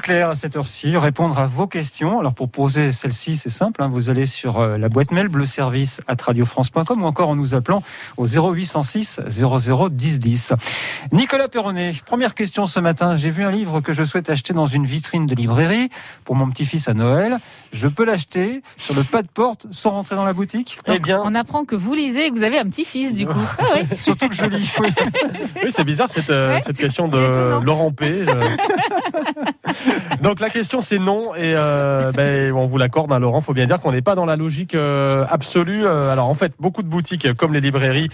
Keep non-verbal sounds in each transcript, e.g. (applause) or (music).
Claire à cette heure-ci, répondre à vos questions. Alors pour poser celle-ci, c'est simple, hein, vous allez sur euh, la boîte mail bleu service at radiofrance.com ou encore en nous appelant au 0806 00 10 10. Nicolas Perronnet, première question ce matin. J'ai vu un livre que je souhaite acheter dans une vitrine de librairie pour mon petit-fils à Noël. Je peux l'acheter sur le pas de porte sans rentrer dans la boutique? Eh bien, On apprend que vous lisez et que vous avez un petit-fils du coup. (laughs) Ah oui. (laughs) Surtout que je lis. oui. oui, c'est bizarre cette, euh, Ouais, cette question de étonnant. Laurent P. euh. (laughs) (laughs) Donc la question c'est non et euh, ben, on vous l'accorde, hein, Laurent. Faut bien dire qu'on n'est pas dans la logique euh, absolue. Euh, alors en fait, beaucoup de boutiques comme les librairies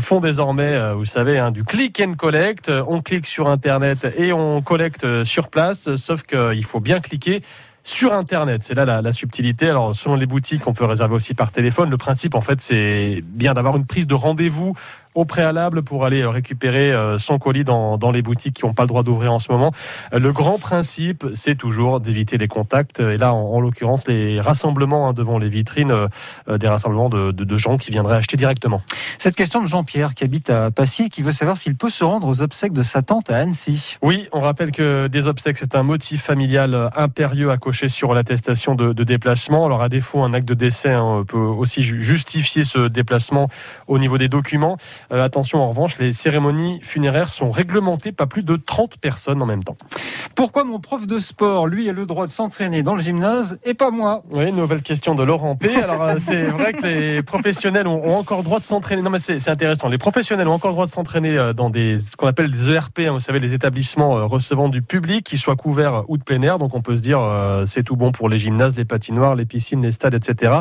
font désormais, vous savez, hein, du click and collect. On clique sur Internet et on collecte sur place. Sauf qu'il faut bien cliquer. Sur Internet, c'est là la, la subtilité. Alors, selon les boutiques, on peut réserver aussi par téléphone. Le principe, en fait, c'est bien d'avoir une prise de rendez-vous au préalable pour aller euh, récupérer euh, son colis dans, dans les boutiques qui n'ont pas le droit d'ouvrir en ce moment. Euh, Le grand principe, c'est toujours d'éviter les contacts. Et là, en, en l'occurrence, les rassemblements hein, devant les vitrines, euh, des rassemblements de, de, de gens qui viendraient acheter directement. Cette question de Jean-Pierre qui habite à Passy et qui veut savoir s'il peut se rendre aux obsèques de sa tante à Annecy. Oui, on rappelle que des obsèques, c'est un motif familial impérieux à cocher sur l'attestation de, de déplacement. Alors, à défaut, un acte de décès hein, peut aussi ju- justifier ce déplacement au niveau des documents. Euh, attention, en revanche, les cérémonies funéraires sont réglementées, pas plus de 30 personnes en même temps. Pourquoi mon prof de sport, lui, a le droit de s'entraîner dans le gymnase et pas moi? Oui, nouvelle question de Laurent P. Alors, euh, c'est vrai que les professionnels ont, ont encore le droit de s'entraîner. Non, mais c'est intéressant. Les professionnels ont encore le droit de s'entraîner euh, dans des, ce qu'on appelle des ERP, hein, vous savez, les établissements recevant du public, qui soient couverts ou de plein air. Donc, on peut se dire, euh, c'est tout bon pour les gymnases, les patinoires, les piscines, les stades, etc.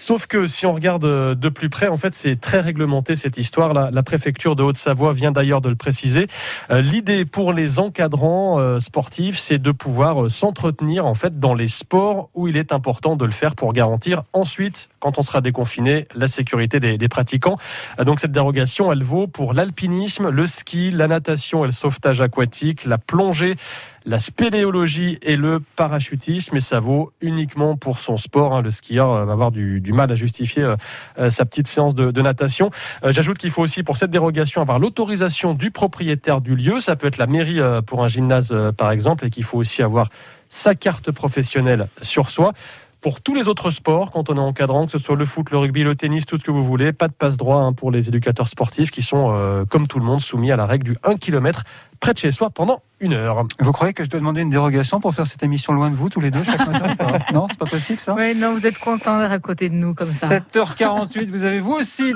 Sauf que si on regarde euh, de plus près, en fait, c'est très réglementé cette histoire. La, la préfecture de Haute-Savoie vient d'ailleurs de le préciser. Euh, L'idée pour les encadrants euh, sportifs, c'est de pouvoir s'entretenir en fait dans les sports où il est important de le faire pour garantir ensuite, quand on sera déconfiné, la sécurité des, des pratiquants. Donc cette dérogation, elle vaut pour l'alpinisme, le ski, la natation et le sauvetage aquatique, la plongée, la spéléologie et le parachutisme, et ça vaut uniquement pour son sport. hein. Le skieur euh, va avoir du, mal à justifier euh, euh, sa petite séance de, natation. J'ajoute qu'il faut aussi pour cette dérogation avoir l'autorisation du propriétaire du lieu. Ça peut être la mairie pour un gymnase par exemple, et qu'il faut aussi avoir sa carte professionnelle sur soi. Pour tous les autres sports, quand on est encadrant, que ce soit le foot, le rugby, le tennis, tout ce que vous voulez, pas de passe-droit hein, pour les éducateurs sportifs qui sont, euh, comme tout le monde, soumis à la règle du 1 km près de chez soi pendant une heure. Vous croyez que je dois demander une dérogation pour faire cette émission loin de vous, tous les deux, chaque matin Non, c'est pas possible ça? Ouais, non, vous êtes content d'être à côté de nous comme ça. 7h48, vous avez vous aussi